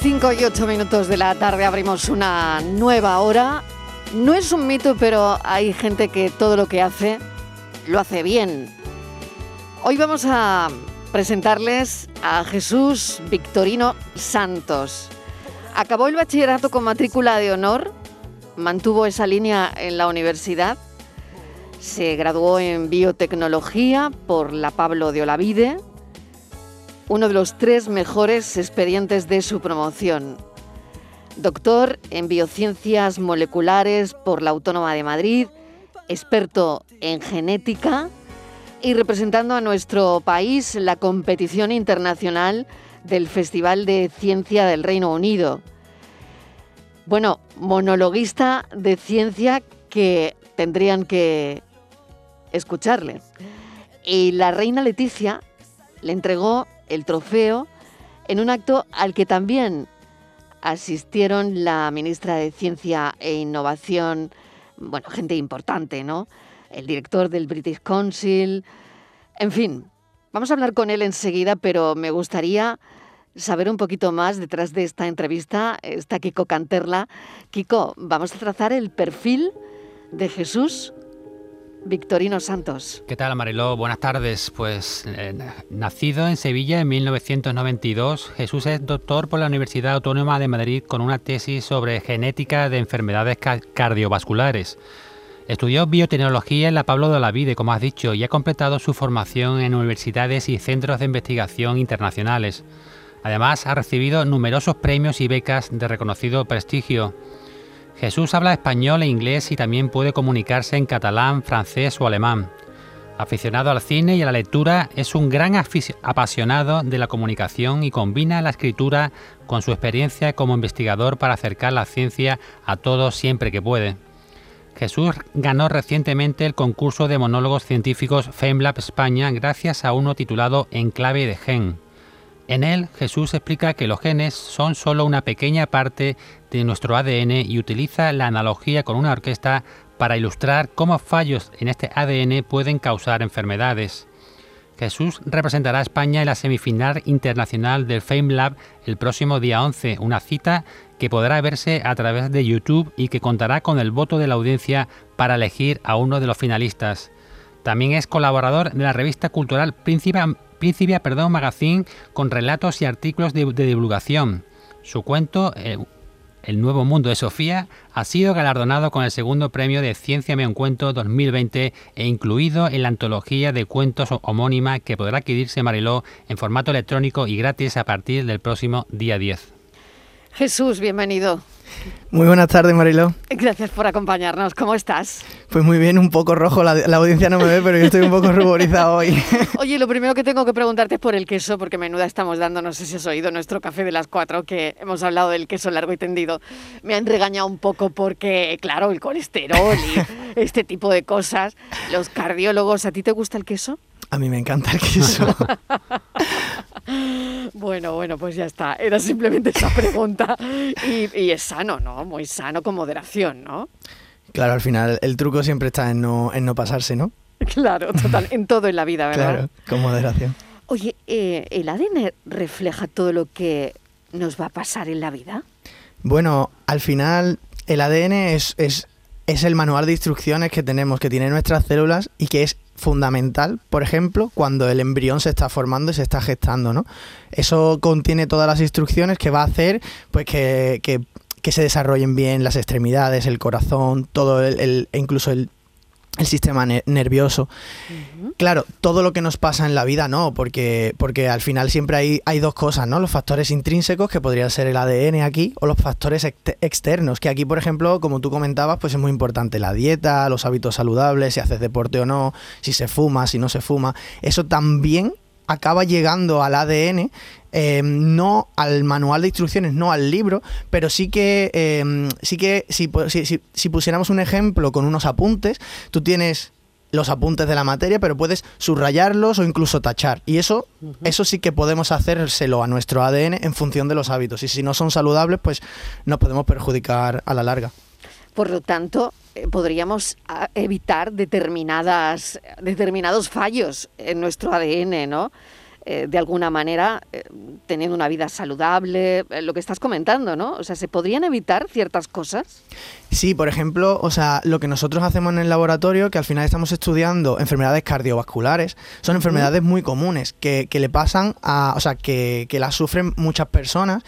5 y 8 minutos de la tarde abrimos una nueva hora. No es un mito, pero hay gente que todo lo que hace lo hace bien. Hoy vamos a presentarles a Jesús Victorino Santos. Acabó el bachillerato con matrícula de honor, mantuvo esa línea en la universidad, se graduó en biotecnología por la Pablo de Olavide, uno de los tres mejores expedientes de su promoción. Doctor en biociencias moleculares por la Autónoma de Madrid, experto en genética y representando a nuestro país la competición internacional del Festival de Ciencia del Reino Unido. Bueno, monologuista de ciencia que tendrían que escucharle. Y la reina Leticia le entregó el trofeo en un acto al que también asistieron la ministra de Ciencia e Innovación, bueno, gente importante, ¿no? El director del British Council, en fin. Vamos a hablar con él enseguida, pero me gustaría saber un poquito más detrás de esta entrevista. Está Kiko Canterla. Kiko, vamos a trazar el perfil de Jesús Victorino Santos. ¿Qué tal, Mariló? Buenas tardes. Pues eh, nacido en Sevilla en 1992, Jesús es doctor por la Universidad Autónoma de Madrid con una tesis sobre genética de enfermedades cardiovasculares. Estudió biotecnología en la Pablo de Olavide, como has dicho, y ha completado su formación en universidades y centros de investigación internacionales. Además, ha recibido numerosos premios y becas de reconocido prestigio. Jesús habla español e inglés y también puede comunicarse en catalán, francés o alemán. Aficionado al cine y a la lectura, es un gran apasionado de la comunicación y combina la escritura con su experiencia como investigador para acercar la ciencia a todos siempre que puede. Jesús ganó recientemente el concurso de monólogos científicos FameLab España gracias a uno titulado En clave de gen. En él, Jesús explica que los genes son solo una pequeña parte de nuestro ADN y utiliza la analogía con una orquesta para ilustrar cómo fallos en este ADN pueden causar enfermedades. Jesús representará a España en la semifinal internacional del Fame Lab el próximo día 11, una cita que podrá verse a través de YouTube y que contará con el voto de la audiencia para elegir a uno de los finalistas. También es colaborador de la revista cultural Príncipe, Principia perdón, Magazine con relatos y artículos de, divulgación. Su cuento, eh, El Nuevo Mundo de Sofía, ha sido galardonado con el segundo premio de Ciencia un Cuento 2020 e incluido en la antología de cuentos homónima que podrá adquirirse Mariló en formato electrónico y gratis a partir del próximo día 10. Jesús, bienvenido. Muy buenas tardes, Marilo. Gracias por acompañarnos. ¿Cómo estás? Pues muy bien, un poco rojo. La, audiencia no me ve, pero yo estoy un poco ruborizado hoy. Oye, lo primero que tengo que preguntarte es por el queso, porque menuda estamos dando, no sé si has oído nuestro café de las cuatro, que hemos hablado del queso largo y tendido. Me han regañado un poco porque, claro, el colesterol y este tipo de cosas. Los cardiólogos, ¿a ti te gusta el queso? A mí me encanta el queso. bueno, bueno, pues ya está. Era simplemente esa pregunta. Y, es sano, ¿no? Muy sano con moderación, ¿no? Claro, al final el truco siempre está en no, en no pasarse, ¿no? Claro, total, en todo en la vida, ¿verdad? Claro, con moderación. Oye, eh, ¿el ADN refleja todo lo que nos va a pasar en la vida? Bueno, al final el ADN es, es, es el manual de instrucciones que tenemos, que tienen nuestras células y que es fundamental, por ejemplo, cuando el embrión se está formando y se está gestando, ¿no? Eso contiene todas las instrucciones que va a hacer pues que, que, se desarrollen bien las extremidades, el corazón, todo el, el incluso el, el sistema nervioso. Claro, todo lo que nos pasa en la vida no, porque, porque al final siempre hay, hay dos cosas, ¿no? Los factores intrínsecos, que podría ser el ADN aquí, o los factores externos, que aquí, por ejemplo, como tú comentabas, pues es muy importante la dieta, los hábitos saludables, si haces deporte o no, si se fuma, si no se fuma. Eso también acaba llegando al ADN, em, no al manual de instrucciones, no al libro, pero sí que, em, sí que si, si, pusiéramos un ejemplo con unos apuntes, tú tienes los apuntes de la materia, pero puedes subrayarlos o incluso tachar. Y eso, eso sí que podemos hacérselo a nuestro ADN en función de los hábitos. Y si no son saludables, pues nos podemos perjudicar a la larga. Por lo tanto, eh, podríamos ah, evitar determinadas, determinados fallos en nuestro ADN, ¿no? Eh, de alguna manera eh, teniendo una vida saludable, lo que estás comentando, ¿no? O sea, ¿se podrían evitar ciertas cosas? Sí, por ejemplo, o sea, lo que nosotros hacemos en el laboratorio, que al final estamos estudiando enfermedades cardiovasculares, son enfermedades muy comunes que, le pasan a, o sea, que, que las sufren muchas personas.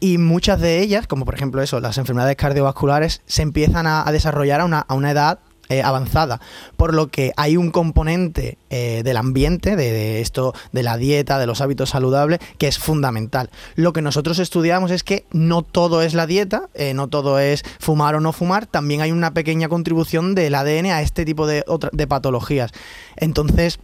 y muchas de ellas, como por ejemplo eso, las enfermedades cardiovasculares, se empiezan a, desarrollar a una, a una edad eh, avanzada, por lo que hay un componente eh, del ambiente, de, esto, de la dieta, de los hábitos saludables, que es fundamental. Lo que nosotros estudiamos es que no todo es la dieta, eh, no todo es fumar o no fumar, también hay una pequeña contribución del ADN a este tipo de, de patologías. Entonces,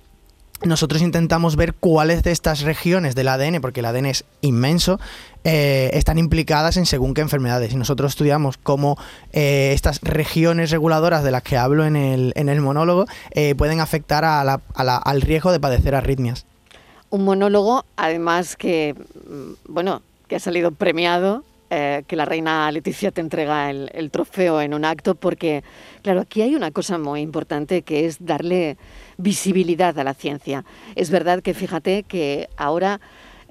nosotros intentamos ver cuáles de estas regiones del ADN, porque el ADN es inmenso, eh, están implicadas en según qué enfermedades. Y nosotros estudiamos cómo eh, estas regiones reguladoras de las que hablo en el, en el monólogo eh, pueden afectar al riesgo de padecer arritmias. Un monólogo, además que, mm, bueno, que ha salido premiado que la reina Leticia te entrega el, el, trofeo en un acto, porque, claro, aquí hay una cosa muy importante que es darle visibilidad a la ciencia. Es verdad que fíjate que ahora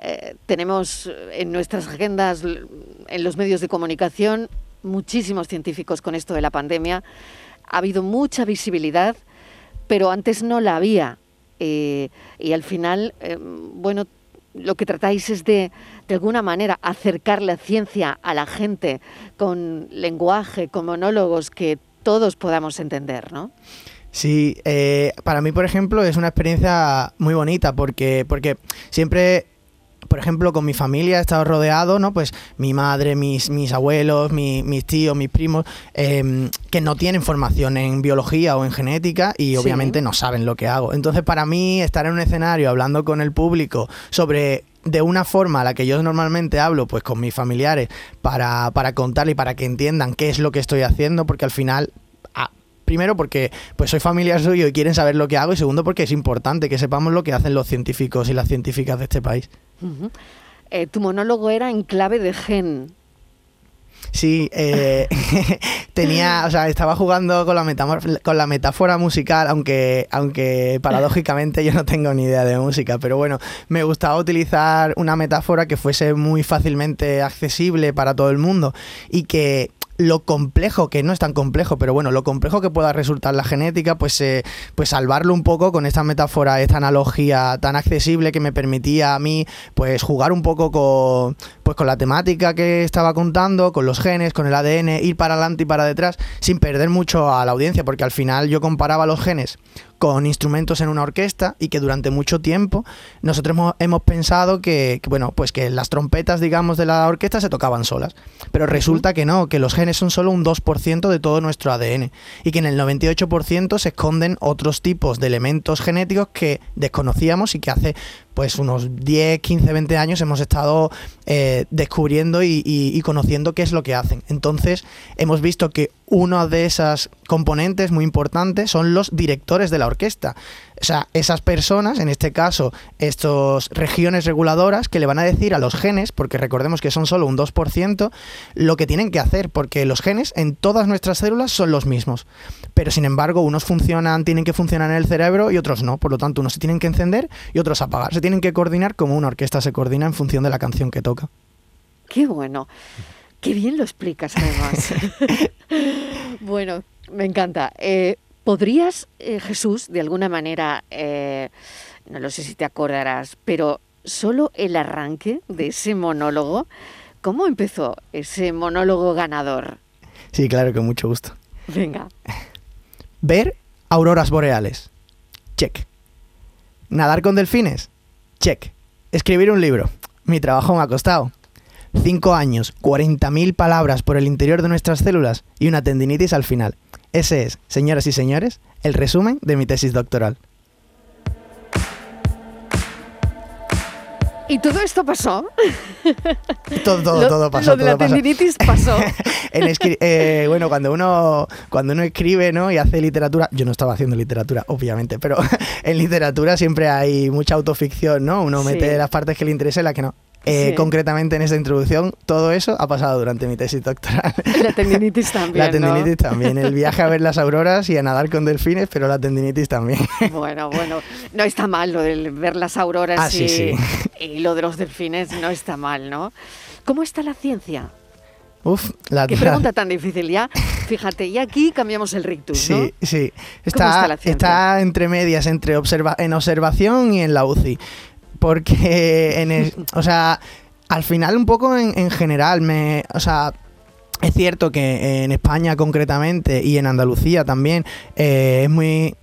eh, tenemos en nuestras agendas, en los medios de comunicación, muchísimos científicos con esto de la pandemia. Ha habido mucha visibilidad, pero antes no la había. Eh, y al final, eh, bueno, lo que tratáis es de, de alguna manera, acercar la ciencia a la gente con lenguaje, con monólogos que todos podamos entender, ¿no? Sí, eh, para mí, por ejemplo, es una experiencia muy bonita porque, porque siempre por ejemplo, con mi familia he estado rodeado, ¿no? Pues mi madre, mis, mis abuelos, mis tíos, mis primos, em, que no tienen formación en biología o en genética y obviamente no saben lo que hago. Entonces, para mí, estar en un escenario hablando con el público sobre de una forma a la que yo normalmente hablo pues con mis familiares para, para contarle y para que entiendan qué es lo que estoy haciendo, porque al final primero porque pues soy familiar suyo y quieren saber lo que hago y segundo porque es importante que sepamos lo que hacen los científicos y las científicas de este país. Eh, tu monólogo era en clave de gen. Sí, eh, tenía, o sea, estaba jugando con la, con la metáfora musical, aunque, aunque paradójicamente yo no tengo ni idea de música, pero bueno, me gustaba utilizar una metáfora que fuese muy fácilmente accesible para todo el mundo y que lo complejo, que no es tan complejo, pero bueno, lo complejo que pueda resultar la genética, pues, eh, pues salvarlo un poco con esta metáfora, esta analogía tan accesible que me permitía a mí pues jugar un poco con, pues, con la temática que estaba contando, con los genes, con el ADN, ir para adelante y para detrás, sin perder mucho a la audiencia, porque al final yo comparaba los genes con instrumentos en una orquesta y que durante mucho tiempo nosotros hemos, pensado que, bueno, pues que las trompetas, digamos, de la orquesta se tocaban solas. Pero resulta que no, que los genes son solo un 2% de todo nuestro ADN y que en el 98% se esconden otros tipos de elementos genéticos que desconocíamos y que hace pues unos 10, 15, 20 años hemos estado eh, descubriendo y, conociendo qué es lo que hacen. Entonces hemos visto que una de esas componentes muy importantes son los directores de la orquesta. O sea, esas personas, en este caso, estas regiones reguladoras, que le van a decir a los genes, porque recordemos que son solo un 2%, lo que tienen que hacer, porque los genes en todas nuestras células son los mismos. Pero sin embargo, unos funcionan, tienen que funcionar en el cerebro y otros no. Por lo tanto, unos se tienen que encender y otros apagar. Se tienen que coordinar como una orquesta se coordina en función de la canción que toca. Qué bueno. Qué bien lo explicas, además. bueno, me encanta. Eh, ¿Podrías, eh, Jesús, de alguna manera, eh, no lo sé si te acordarás, pero solo el arranque de ese monólogo, ¿cómo empezó ese monólogo ganador? Sí, claro, con mucho gusto. Venga. Ver auroras boreales. Check. Nadar con delfines. Check. Escribir un libro. Mi trabajo me ha costado. Cinco años, 40.000 palabras por el interior de nuestras células y una tendinitis al final. Ese es, señoras y señores, el resumen de mi tesis doctoral. ¿Y todo esto pasó? Todo, todo, todo pasó. Lo de la tendinitis pasó. Eh, bueno, cuando uno, cuando uno escribe ¿no? y hace literatura, yo no estaba haciendo literatura, obviamente, pero en literatura siempre hay mucha autoficción, ¿no? Uno mete las partes que le interesa y las que no. Eh, concretamente en esta introducción, todo eso ha pasado durante mi tesis doctoral. La tendinitis también. La tendinitis también. El viaje a ver las auroras y a nadar con delfines, pero la tendinitis también. Bueno, bueno, no está mal lo de ver las auroras ah, y, y lo de los delfines, no está mal, ¿no? ¿Cómo está la ciencia? Uf, la, Qué pregunta tan difícil ya. Fíjate, y aquí cambiamos el rictus, Sí, sí. Está, está, entre medias, entre observa en observación y en la UCI. Porque, en o sea, al final un poco en, general, me, o sea, es cierto que en España concretamente y en Andalucía también eh, es muy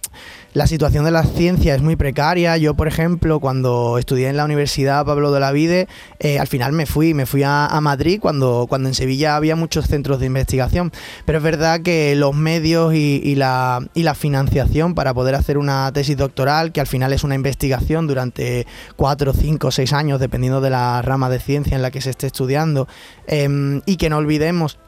la situación de la ciencia es muy precaria. Yo, por ejemplo, cuando estudié en la Universidad Pablo de la Vide, eh, al final me fui, me fui a, Madrid cuando, cuando en Sevilla había muchos centros de investigación. Pero es verdad que los medios y, la, y la financiación para poder hacer una tesis doctoral, que al final es una investigación durante cuatro, cinco, seis años, dependiendo de la rama de ciencia en la que se esté estudiando, em, y que no olvidemos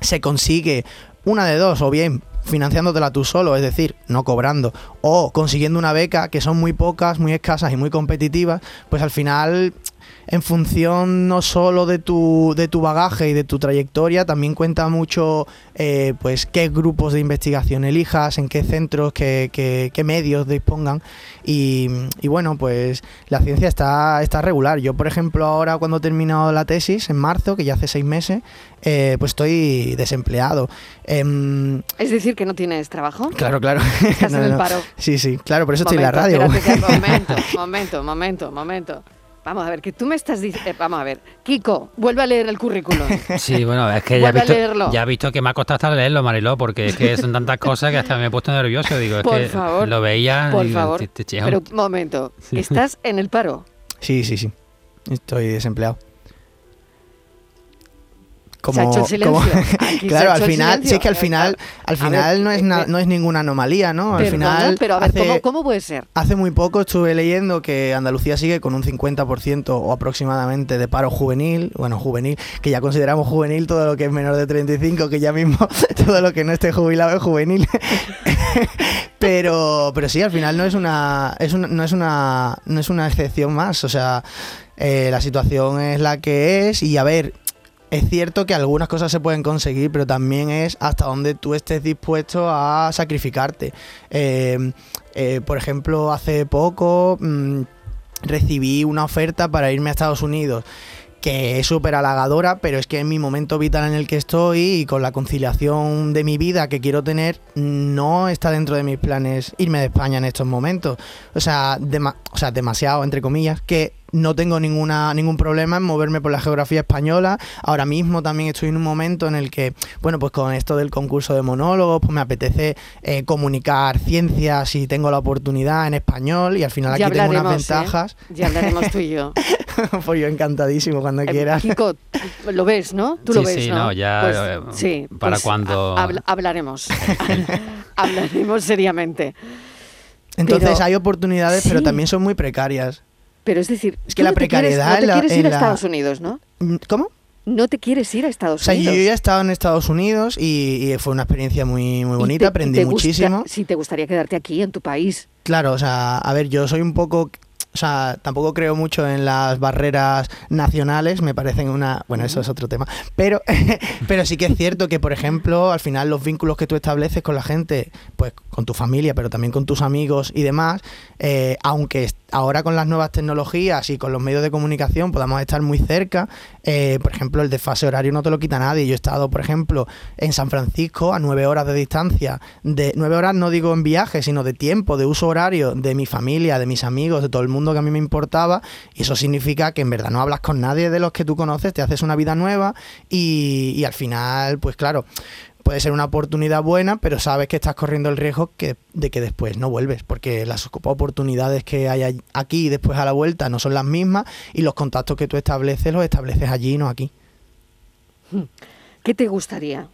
se consigue una de dos, o bien financiándotela tú solo, es decir, no cobrando, o consiguiendo una beca, que son muy pocas, muy escasas y muy competitivas, pues al final en función no solo de tu, de tu bagaje y de tu trayectoria, también cuenta mucho eh, pues qué grupos de investigación elijas, en qué centros, qué, qué, medios dispongan. Y, y, bueno, pues la ciencia está, está regular. Yo, por ejemplo, ahora cuando he terminado la tesis, en marzo, que ya hace seis meses, eh, pues estoy desempleado. Em, es decir, que no tienes trabajo. Claro, claro. Estás en el paro. Sí, sí, claro, por eso estoy en la radio. momento, momento, momento, momento. Vamos a ver, que tú me estás diciendo... Eh, vamos a ver, Kiko, vuelve a leer el currículum. Sí, bueno, es que ya he, visto, ya he visto que me ha costado hasta leerlo, Mariló, porque es que son tantas cosas que hasta me he puesto nervioso. Digo, es por que favor, lo veía... Por favor, pero un momento, ¿estás en el paro? Sí, sí, sí, estoy desempleado como, claro, al final, sí es que al final, al final no es no es ninguna anomalía, ¿no? Al final, pero a ver, ¿cómo, puede ser? Hace muy poco estuve leyendo que Andalucía sigue con un 50% o aproximadamente de paro juvenil, bueno, juvenil, que ya consideramos juvenil todo lo que es menor de 35, que ya mismo todo lo que no esté jubilado es juvenil. pero pero sí, al final no es una es no es una no es una excepción más, o sea, eh, la situación es la que es y a ver, es cierto que algunas cosas se pueden conseguir, pero también es hasta donde tú estés dispuesto a sacrificarte. Em, eh, por ejemplo, hace poco mm, recibí una oferta para irme a Estados Unidos que es súper halagadora, pero es que en mi momento vital en el que estoy y con la conciliación de mi vida que quiero tener, no está dentro de mis planes irme de España en estos momentos. O sea, o sea demasiado, entre comillas, que no tengo ninguna, ningún problema en moverme por la geografía española. Ahora mismo también estoy en un momento en el que, bueno, pues con esto del concurso de monólogos, pues me apetece eh, comunicar ciencias y tengo la oportunidad en español y al final aquí tengo unas ¿eh? ventajas. Ya hablaremos tú y yo. pues yo encantadísimo cuando eh, quieras. Kiko, lo ves, ¿no? Tú lo ves, sí, ¿no? ya pues, sí, para pues cuando... hablaremos. hablaremos seriamente. Entonces hay oportunidades, pero también son muy precarias. Pero es decir, es que la precariedad. no te quieres ir a Estados Unidos, ¿no? Mm, ¿Cómo? No te quieres ir a Estados Unidos. O sea, yo ya he estado en Estados Unidos y, fue una experiencia muy, muy bonita, aprendí muchísimo. Si te gustaría quedarte aquí, en tu país. Claro, o sea, a ver, yo soy un poco o sea, tampoco creo mucho en las barreras nacionales, me parecen una... Bueno, eso es otro tema. Pero, pero sí que es cierto que, por ejemplo, al final los vínculos que tú estableces con la gente, pues con tu familia, pero también con tus amigos y demás, eh, aunque ahora con las nuevas tecnologías y con los medios de comunicación podamos estar muy cerca, eh, por ejemplo, el desfase horario no te lo quita nadie. Yo he estado, por ejemplo, en San Francisco a nueve horas de distancia, de nueve horas no digo en viaje, sino de tiempo, de uso horario de mi familia, de mis amigos, de todo el mundo que a mí me importaba, y eso significa que en verdad no hablas con nadie de los que tú conoces, te haces una vida nueva y, y al final, pues claro, puede ser una oportunidad buena, pero sabes que estás corriendo el riesgo de que después no vuelves, porque las oportunidades que hay aquí y después a la vuelta no son las mismas y los contactos que tú estableces los estableces allí, no aquí. Hmm. ¿Qué te gustaría?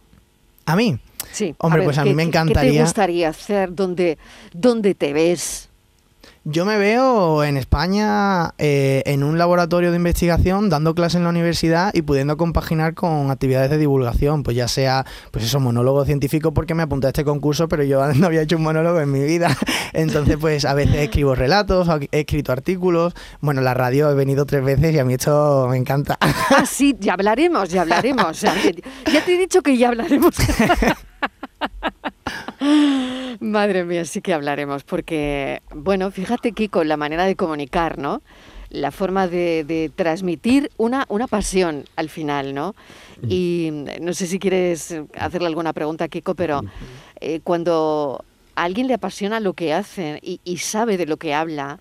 ¿A mí? Sí. Hombre, pues a mí me encantaría. ¿Qué te gustaría hacer? ¿Dónde, dónde te ves? Yo me veo en España eh, en un laboratorio de investigación dando clases en la universidad y pudiendo compaginar con actividades de divulgación, pues ya sea, pues eso, monólogo científico porque me apunté a este concurso, pero yo no había hecho un monólogo en mi vida. Entonces, pues a veces escribo relatos, he escrito artículos. Bueno, la radio he venido tres veces y a mí esto me encanta. Ah, sí, ya hablaremos, ya hablaremos. ya te he dicho que ya hablaremos. Madre mía, sí que hablaremos, porque, bueno, fíjate, Kiko, la manera de comunicar, ¿no? La forma de, transmitir una, una pasión al final, ¿no? Mm. Y no sé si quieres hacerle alguna pregunta, Kiko, pero eh, cuando a alguien le apasiona lo que hace y, sabe de lo que habla,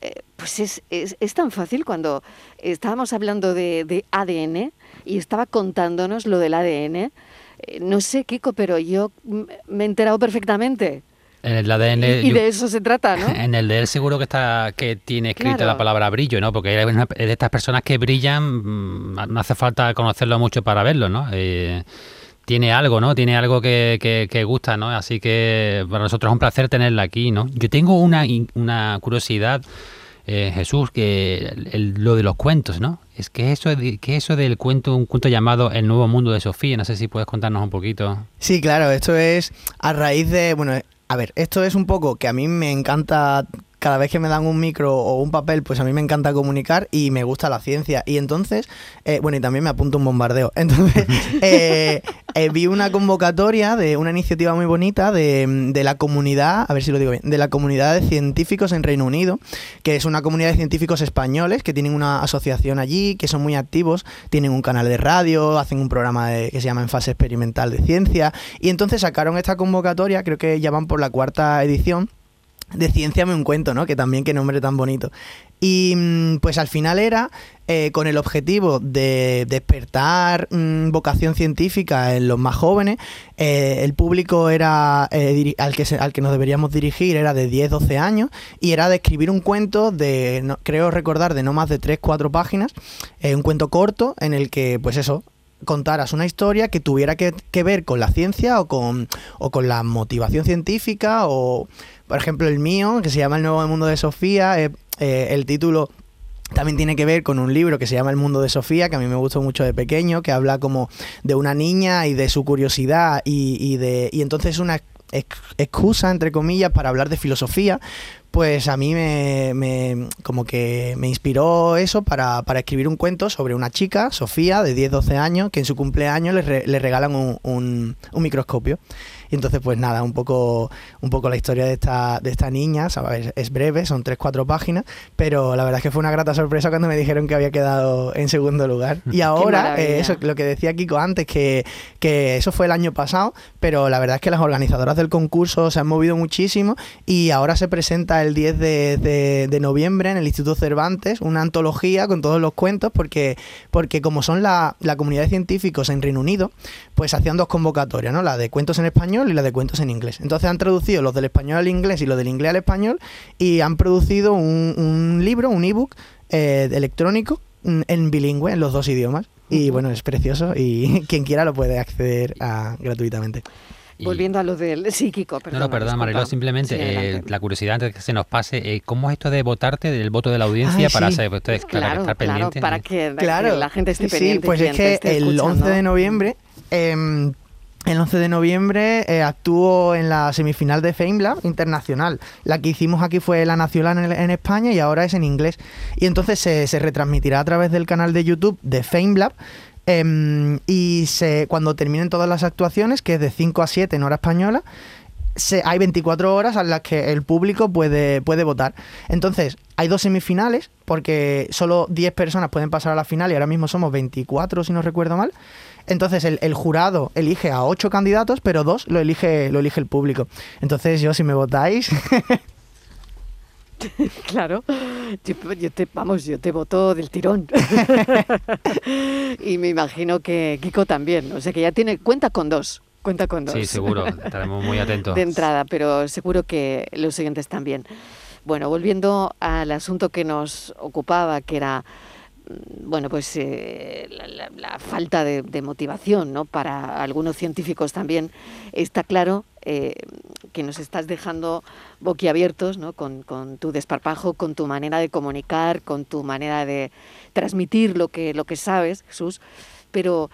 eh, pues es, es, tan fácil cuando estábamos hablando de, de ADN y estaba contándonos lo del ADN no sé, Kiko, pero yo me he enterado perfectamente. En el ADN. Y, de eso se trata, ¿no? En el de él seguro que está que tiene escrita la palabra brillo, ¿no? Porque es de estas personas que brillan, mm, no hace falta conocerlo mucho para verlo, ¿no? Eh, tiene algo, ¿no? Tiene algo que, que, gusta, ¿no? Así que para nosotros es un placer tenerla aquí, ¿no? Yo tengo una, una curiosidad eh, Jesús, que lo de los cuentos, ¿no? Es que eso, que eso del cuento, un cuento llamado El Nuevo Mundo de Sofía, no sé si puedes contarnos un poquito. Sí, claro, esto es a raíz de, bueno, a ver, esto es un poco que a mí me encanta cada vez que me dan un micro o un papel, pues a mí me encanta comunicar y me gusta la ciencia. Y entonces, eh, bueno, y también me apunto un bombardeo. Entonces, eh, eh, vi una convocatoria de una iniciativa muy bonita de, de, la comunidad, a ver si lo digo bien, de la comunidad de científicos en Reino Unido, que es una comunidad de científicos españoles que tienen una asociación allí, que son muy activos, tienen un canal de radio, hacen un programa que se llama En Fase Experimental de Ciencia. Y entonces sacaron esta convocatoria, creo que ya van por la cuarta edición de Ciencia me un cuento, ¿no? Que también qué nombre tan bonito. Y mm, pues al final era eh, con el objetivo de despertar mm, vocación científica en los más jóvenes. Eh, el público era eh, al, que al que nos deberíamos dirigir era de 10-12 años y era de escribir un cuento de, creo recordar, de no más de 3-4 páginas, un cuento corto en el que, pues eso, contaras una historia que tuviera que, que, ver con la ciencia o con, o con la motivación científica o por ejemplo, el mío, que se llama El Nuevo Mundo de Sofía, eh, eh, el título también tiene que ver con un libro que se llama El mundo de Sofía, que a mí me gustó mucho de pequeño, que habla como de una niña y de su curiosidad y, y de y entonces una excusa entre comillas para hablar de filosofía, pues a mí me, como que me inspiró eso para, para, escribir un cuento sobre una chica, Sofía, de 10-12 años, que en su cumpleaños le, le regalan un, un, un microscopio. Y entonces, pues nada, un poco, un poco la historia de esta, de esta niña, ¿sabes? Es breve, son tres, cuatro páginas, pero la verdad es que fue una grata sorpresa cuando me dijeron que había quedado en segundo lugar. Y ahora, eh, eso, lo que decía Kiko antes, que, que eso fue el año pasado, pero la verdad es que las organizadoras del concurso se han movido muchísimo y ahora se presenta el 10 de, de, noviembre en el Instituto Cervantes una antología con todos los cuentos, porque, porque como son la, la comunidad de científicos en Reino Unido, pues hacían dos convocatorias, ¿no? La de cuentos en español y la de cuentos en inglés. Entonces han traducido los del español al inglés y los del inglés al español y han producido un, libro, un ebook eh, electrónico mm, en bilingüe, en los dos idiomas. Y bueno, es precioso y quien quiera lo puede acceder a, gratuitamente. Volviendo a lo del psíquico, perdón. No, no, perdón, Mariló, simplemente eh, la curiosidad antes de que se nos pase, eh, ¿cómo es esto de votarte, del voto de la audiencia para, ser, ustedes, claro, estar claro, Para que, la gente esté pendiente. Sí, pues es que el 11 de noviembre em, el 11 de noviembre eh, actuó en la semifinal de FameLab internacional. La que hicimos aquí fue la nacional en, España y ahora es en inglés. Y entonces se, retransmitirá a través del canal de YouTube de FameLab. Em, y se, cuando terminen todas las actuaciones, que es de 5 a 7 en hora española, se, hay 24 horas en las que el público puede, puede votar. Entonces, hay dos semifinales, porque solo 10 personas pueden pasar a la final y ahora mismo somos 24, si no recuerdo mal. Entonces el, jurado elige a ocho candidatos, pero dos lo elige, lo elige el público. Entonces yo, si me votáis... claro, yo, te, vamos, yo te voto del tirón. y me imagino que Kiko también, o sea que ya tiene cuenta con dos. Cuenta con dos. Sí, seguro, estaremos muy atentos. De entrada, pero seguro que los siguientes también. Bueno, volviendo al asunto que nos ocupaba, que era bueno, pues eh, la, falta de, motivación, ¿no? Para algunos científicos también está claro eh, que nos estás dejando boquiabiertos, ¿no? Con, tu desparpajo, con tu manera de comunicar, con tu manera de transmitir lo que, lo que sabes, Jesús. Pero,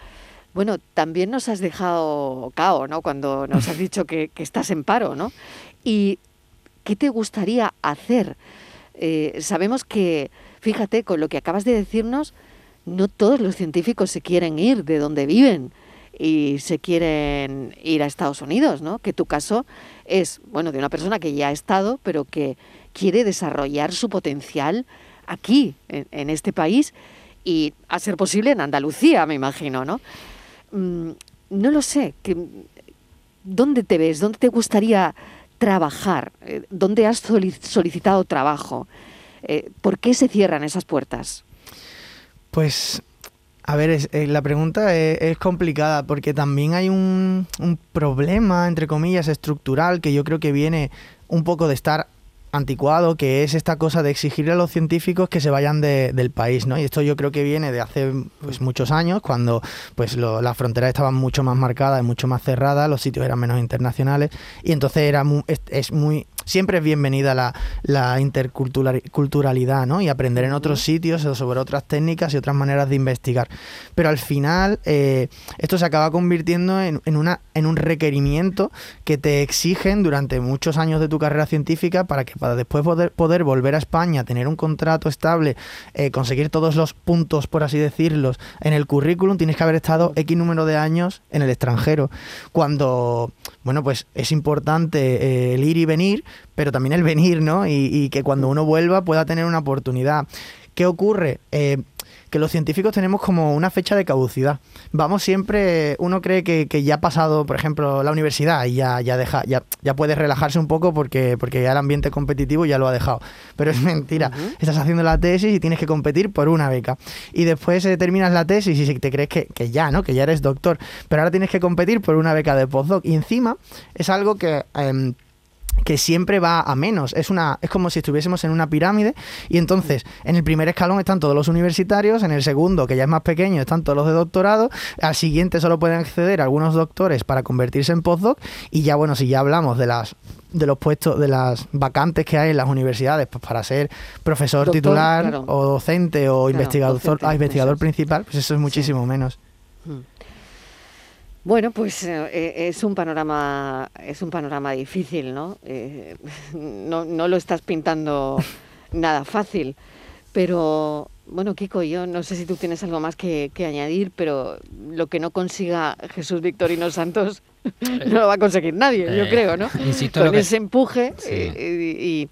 bueno, también nos has dejado cao, ¿no? Cuando nos has dicho que, que estás en paro, ¿no? Y, ¿qué te gustaría hacer? Eh, sabemos que, fíjate, con lo que acabas de decirnos, no todos los científicos se quieren ir de donde viven y se quieren ir a Estados Unidos, ¿no? Que tu caso es, bueno, de una persona que ya ha estado, pero que quiere desarrollar su potencial aquí, en, este país, y a ser posible en Andalucía, me imagino, ¿no? Mm, no lo sé, ¿dónde te ves? ¿Dónde te gustaría trabajar? Eh, ¿Dónde has solicitado trabajo? Eh, ¿Por qué se cierran esas puertas? Pues, a ver, eh, la pregunta es, complicada porque también hay un, problema, entre comillas, estructural que yo creo que viene un poco de estar anticuado, que es esta cosa de exigirle a los científicos que se vayan del país, ¿no? Y esto yo creo que viene de hace pues, muchos años, cuando pues las fronteras estaban mucho más marcadas y mucho más cerradas, los sitios eran menos internacionales, y entonces era es muy siempre es bienvenida la, la interculturalidad, ¿no? Y aprender en otros sitios sobre otras técnicas y otras maneras de investigar. Pero al final eh, esto se acaba convirtiendo en, una, en un requerimiento que te exigen durante muchos años de tu carrera científica para que para después poder, poder volver a España, tener un contrato estable, eh, conseguir todos los puntos, por así decirlo, en el currículum, tienes que haber estado X número de años en el extranjero. Cuando, bueno, pues es importante eh, el ir y venir, pero también el venir, ¿no? Y, que cuando uno vuelva pueda tener una oportunidad. ¿Qué ocurre? Eh, que los científicos tenemos como una fecha de caducidad. Vamos siempre, uno cree que, ya ha pasado, por ejemplo, la universidad y ya, ya deja, ya, ya puedes relajarse un poco porque, porque ya el ambiente competitivo ya lo ha dejado. Pero es mentira. Estás haciendo la tesis y tienes que competir por una beca. Y después eh, terminas la tesis y te crees que, que, ya, ¿no? Que ya eres doctor. Pero ahora tienes que competir por una beca de postdoc. Y encima es algo que em, que siempre va a menos. Es, una, es como si estuviésemos en una pirámide y entonces en el primer escalón están todos los universitarios, en el segundo, que ya es más pequeño, están todos los de doctorado, al siguiente solo pueden acceder algunos doctores para convertirse en postdoc y ya bueno, si ya hablamos de las de los puestos, de las vacantes que hay en las universidades pues para ser profesor titular o docente o investigador, ah, investigador principal, pues eso es muchísimo menos. Bueno, pues eh, eh, es un panorama es un panorama difícil, ¿no? Eh, no, no lo estás pintando nada fácil, pero bueno, Kiko, yo no sé si tú tienes algo más que, añadir, pero lo que no consiga Jesús Victorino Santos no lo va a conseguir nadie, yo creo, ¿no? Con ese empuje y y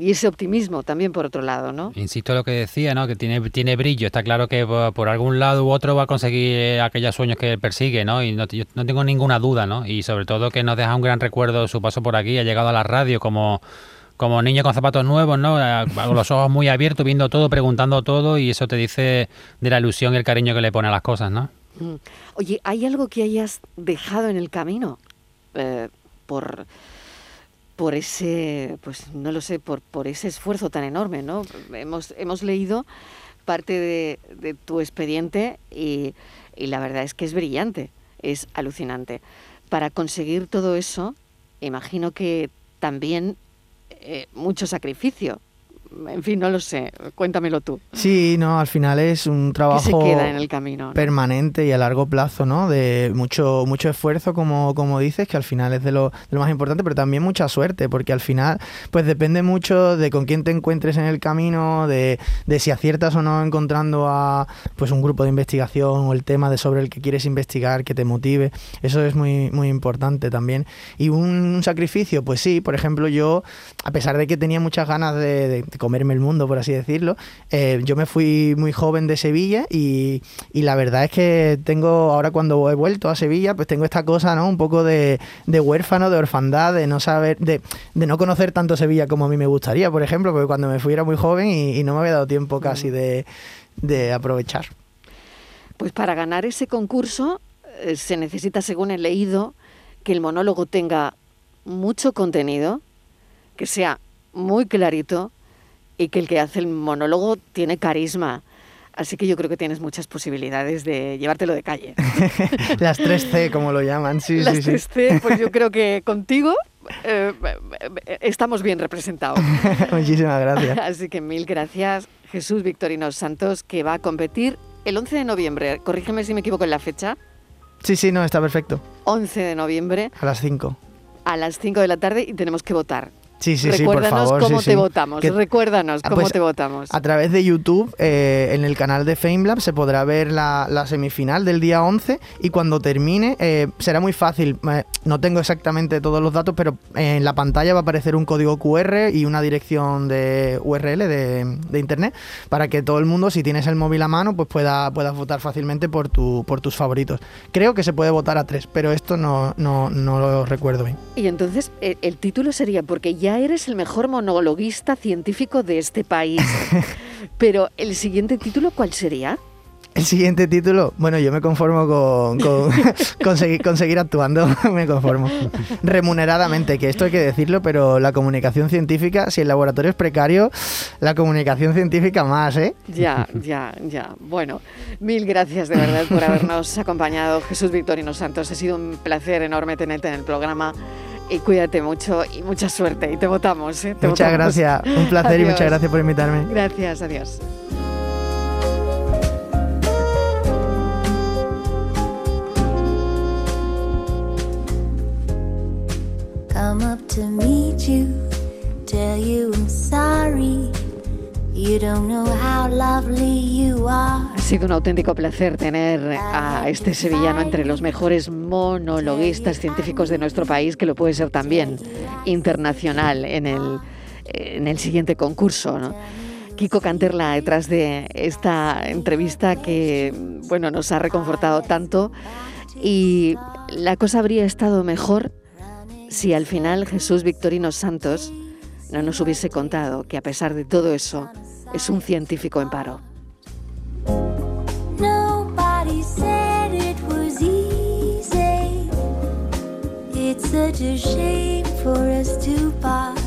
ese optimismo también por otro lado, ¿no? Insisto en lo que decía, ¿no? Que tiene, tiene brillo, está claro que por, algún lado u otro va a conseguir aquellos sueños que persigue, ¿no? Y no, yo no tengo ninguna duda, ¿no? Y sobre todo que nos deja un gran recuerdo su paso por aquí, ha llegado a la radio como como niño con zapatos nuevos, ¿no? Con los ojos muy abiertos, viendo todo, preguntando todo, y eso te dice de la ilusión y el cariño que le pone a las cosas, ¿no? Mm. Oye, ¿hay algo que hayas dejado en el camino? Eh, por por ese, pues no lo sé, por, por ese esfuerzo tan enorme, ¿no? Hemos, hemos leído parte de, tu expediente y, la verdad es que es brillante, es alucinante. Para conseguir todo eso, imagino que también eh, mucho sacrificio, en fin, no lo sé, cuéntamelo tú. Sí, no, al final es un trabajo queda en el camino, permanente y a largo plazo, ¿no? De mucho mucho esfuerzo, como, como dices, que al final es de lo, más importante, pero también mucha suerte, porque al final pues depende mucho de con quién te encuentres en el camino, de, de si aciertas o no encontrando a pues un grupo de investigación o el tema de sobre el que quieres investigar que te motive. Eso es muy, muy importante también. Y un, sacrificio, pues sí, por ejemplo, yo, a pesar de que tenía muchas ganas de comerme el mundo, por así decirlo. Eh, yo me fui muy joven de Sevilla y, la verdad es que tengo, ahora cuando he vuelto a Sevilla, pues tengo esta cosa, ¿no? Un poco de, huérfano, de orfandad, de no saber, de, no conocer tanto Sevilla como a mí me gustaría, por ejemplo, porque cuando me fui era muy joven y, no me había dado tiempo casi de, de aprovechar. Pues para ganar ese concurso eh, se necesita, según he leído, que el monólogo tenga mucho contenido, que sea muy clarito y que el que hace el monólogo tiene carisma. Así que yo creo que tienes muchas posibilidades de llevártelo de calle. Las 3C, como lo llaman, sí, Las sí, sí. 3C, pues yo creo que contigo eh, estamos bien representados. Muchísimas gracias. Así que mil gracias, Jesús Victorino Santos, que va a competir el 11 de noviembre. Corrígeme si me equivoco en la fecha. Sí, sí, no, está perfecto. 11 de noviembre. A las 5. A las 5 de la tarde y tenemos que votar. Sí, sí, sí, por favor. cómo sí, te sí. votamos. Que- Recuérdanos Ah, cómo pues, te votamos. A través de YouTube, eh, en el canal de FameLab, se podrá ver la, la semifinal del día 11 y cuando termine eh, será muy fácil. Eh, no tengo exactamente todos los datos, pero en la pantalla va a aparecer un código QR y una dirección de URL de, de internet para que todo el mundo, si tienes el móvil a mano, pues pueda, puedas votar fácilmente por, tu, por tus favoritos. Creo que se puede votar a tres, pero esto no, no, no lo recuerdo bien. Y entonces el, el título sería porque ya eres el mejor monologuista científico de este país. Pero el siguiente título, ¿cuál sería? El siguiente título, bueno, yo me conformo con, con, con seguir, con seguir actuando, me conformo. Remuneradamente, que esto hay que decirlo, pero la comunicación científica, si el laboratorio es precario, la comunicación científica más, ¿eh? Ya, ya, ya. Bueno, mil gracias de verdad por habernos acompañado, Jesús Victorino Santos. Ha sido un placer enorme tenerte en el programa. Y cuídate mucho y mucha suerte. Y te votamos, ¿eh? Te Muchas votamos. gracias, un placer y muchas gracias por invitarme. Gracias, adiós. Come up to meet you, tell you I'm sorry. Ha sido un auténtico placer tener a este sevillano entre los mejores monologuistas científicos de nuestro país, que lo puede ser también internacional en el, en el siguiente concurso. ¿no? Kiko Canterla detrás de esta entrevista que bueno, nos ha reconfortado tanto y la cosa habría estado mejor si al final Jesús Victorino Santos no nos hubiese contado que a pesar de todo eso es un científico en paro. It's such a shame for us to.